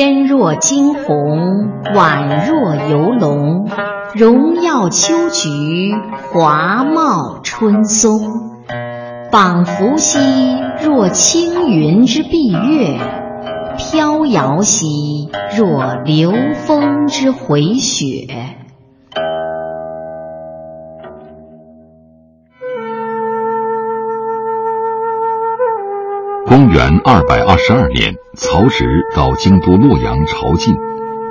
天若惊鸿，宛若游龙，荣耀秋菊，华茂春松。仿佛兮若青云之蔽月，飘摇兮若流风之回雪。公元二百二十二年，曹植到京都洛阳朝觐，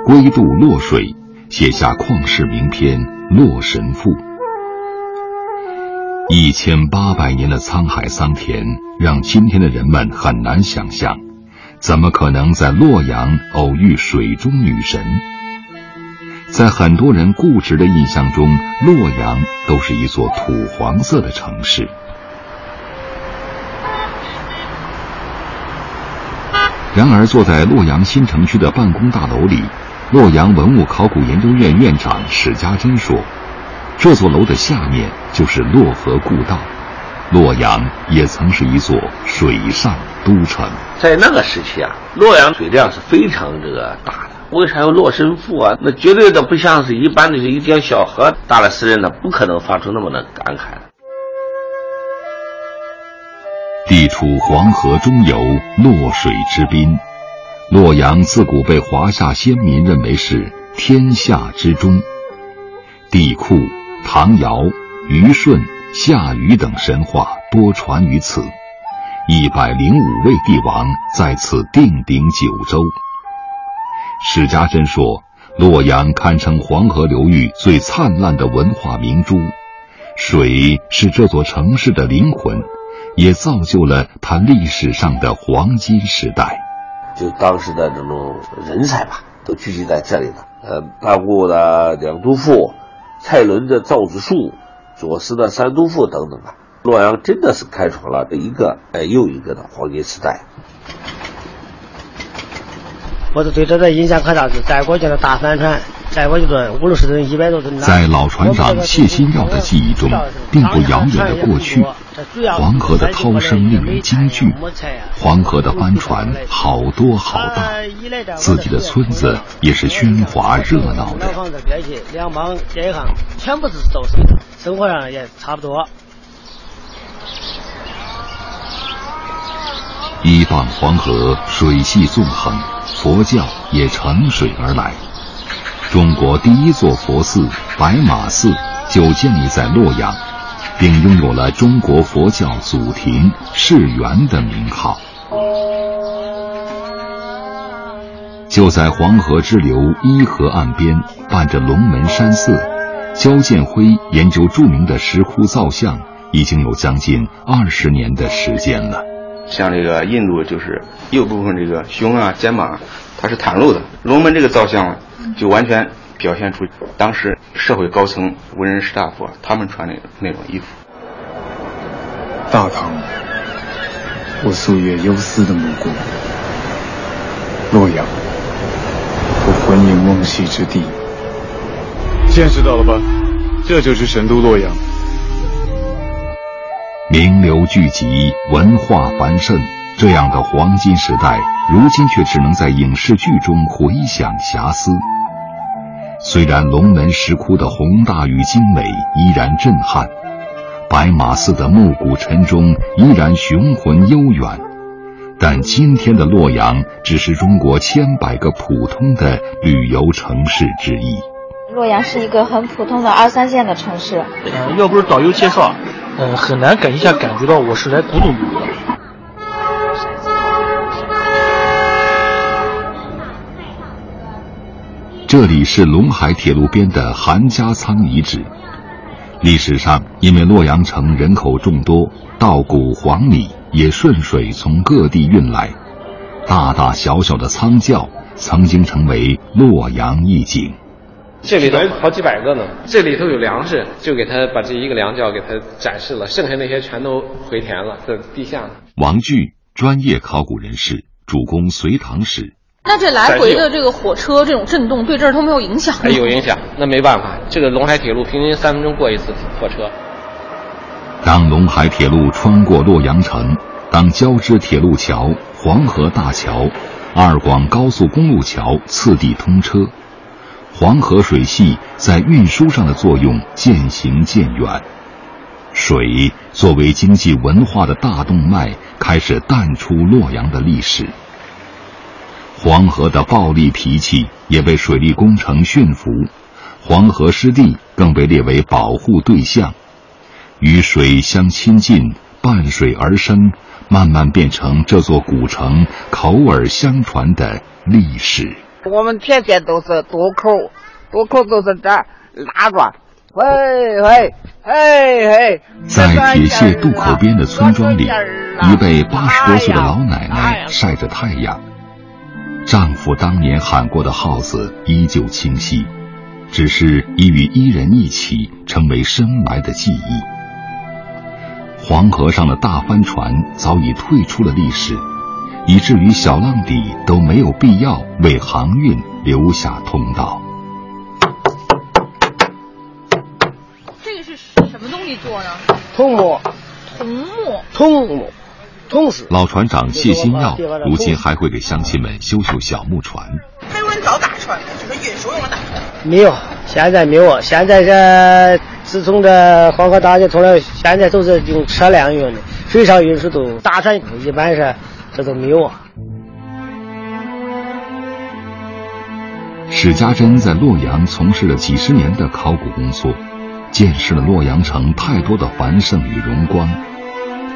归渡洛水，写下旷世名篇《洛神赋》。一千八百年的沧海桑田，让今天的人们很难想象，怎么可能在洛阳偶遇水中女神？在很多人固执的印象中，洛阳都是一座土黄色的城市。然而，坐在洛阳新城区的办公大楼里，洛阳文物考古研究院院长史家珍说：“这座楼的下面就是洛河故道，洛阳也曾是一座水上都城。在那个时期啊，洛阳水量是非常这个大的。为啥要洛神赋啊？那绝对的不像是一般的一条小河。大了诗人呢，不可能发出那么的感慨。”地处黄河中游，洛水之滨，洛阳自古被华夏先民认为是天下之中。帝喾、唐尧、虞舜、夏禹等神话多传于此，一百零五位帝王在此定鼎九州。史家珍说，洛阳堪称黄河流域最灿烂的文化明珠，水是这座城市的灵魂。也造就了他历史上的黄金时代。就当时的这种人才吧，都聚集在这里了。呃，大固的《两都赋》，蔡伦的《造纸术》，左思的《三都赋》等等吧。洛阳真的是开创了这一个哎又一个的黄金时代。我是对这个印象可大是在过去的大帆船。载过去吨五六十吨、一百多吨。在老船长谢新耀的记忆中，并不遥远的过去，黄河的涛声令人惊惧，黄河的帆船好多好大，自己的村子也是喧哗热闹的。两帮这一行全部是走生的，生活上也差不多。一傍黄河，水系纵横，佛教也乘水而来。中国第一座佛寺白马寺就建立在洛阳，并拥有了中国佛教祖庭世园的名号。就在黄河支流伊河岸边，伴着龙门山寺，焦建辉研究著名的石窟造像，已经有将近二十年的时间了。像这个印度，就是右部分这个胸啊、肩膀，它是袒露的。龙门这个造像。就完全表现出当时社会高层、文人士大夫他们穿的那种衣服。大唐，我夙夜忧思的母国；洛阳，我魂萦梦系之地。见识到了吧？这就是神都洛阳。名流聚集，文化繁盛，这样的黄金时代，如今却只能在影视剧中回响遐思。虽然龙门石窟的宏大与精美依然震撼，白马寺的暮鼓晨钟依然雄浑悠远，但今天的洛阳只是中国千百个普通的旅游城市之一。洛阳是一个很普通的二三线的城市。呃，要不是导游介绍，呃，很难感一下感觉到我是来古董旅游的。这里是陇海铁路边的韩家仓遗址。历史上，因为洛阳城人口众多，稻谷、黄米也顺水从各地运来，大大小小的仓窖曾经成为洛阳一景。这里头好几百个呢，这里头有粮食，就给他把这一个粮窖给他展示了，剩下那些全都回填了，在地下。王巨，专业考古人士，主攻隋唐史。那这来回的这个火车这种震动对这儿都没有影响吗？有影响，那没办法，这个陇海铁路平均三分钟过一次火车。当陇海铁路穿过洛阳城，当交织铁路桥、黄河大桥、二广高速公路桥次第通车，黄河水系在运输上的作用渐行渐远，水作为经济文化的大动脉开始淡出洛阳的历史。黄河的暴力脾气也被水利工程驯服，黄河湿地更被列为保护对象，与水相亲近，伴水而生，慢慢变成这座古城口耳相传的历史。我们天天都是渡口，渡口都是这拉着，嘿嘿，嘿嘿。在铁屑渡口边的村庄里，一位八十多岁的老奶奶晒着太阳。丈夫当年喊过的号子依旧清晰，只是已与伊人一起成为深埋的记忆。黄河上的大帆船早已退出了历史，以至于小浪底都没有必要为航运留下通道。这个是什么东西做的？桐木。桐木。桐木。老船长谢新耀如今还会给乡亲们修修小木船。船，就是运输用的。没有，现在没有。现在这自从这黄河大堤通了，现在都是用车辆运的，水上运输都大船一般是这都没有啊。史家珍在洛阳从事了几十年的考古工作，见识了洛阳城太多的繁盛与荣光。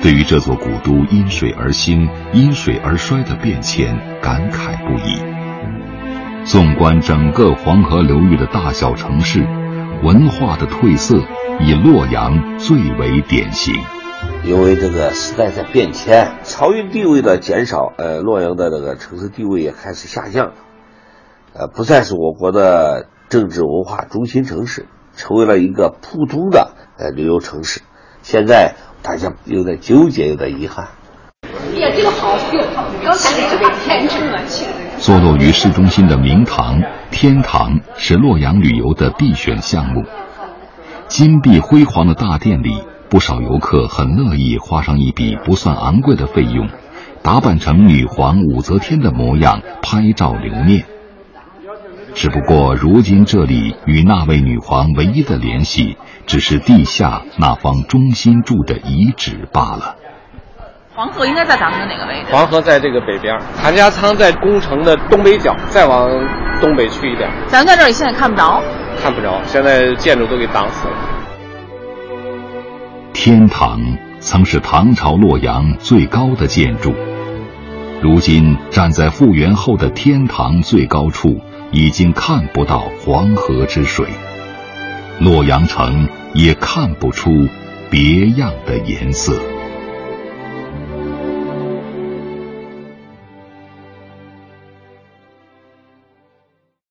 对于这座古都因水而兴、因水而衰的变迁，感慨不已。纵观整个黄河流域的大小城市，文化的褪色以洛阳最为典型。因为这个时代在变迁，漕运地位的减少，呃，洛阳的这个城市地位也开始下降，呃，不再是我国的政治文化中心城市，成为了一个普通的呃旅游城市。现在。大家有点纠结，有点遗憾。哎呀，这个好秀，刚才那个天成了去。坐落于市中心的明堂天堂是洛阳旅游的必选项目。金碧辉煌的大殿里，不少游客很乐意花上一笔不算昂贵的费用，打扮成女皇武则天的模样拍照留念。只不过，如今这里与那位女皇唯一的联系，只是地下那方中心柱的遗址罢了。黄河应该在咱们的哪个位置？黄河在这个北边，韩家仓在宫城的东北角，再往东北去一点。咱在这里现在看不着，看不着，现在建筑都给挡死了。天堂曾是唐朝洛阳最高的建筑，如今站在复原后的天堂最高处。已经看不到黄河之水，洛阳城也看不出别样的颜色。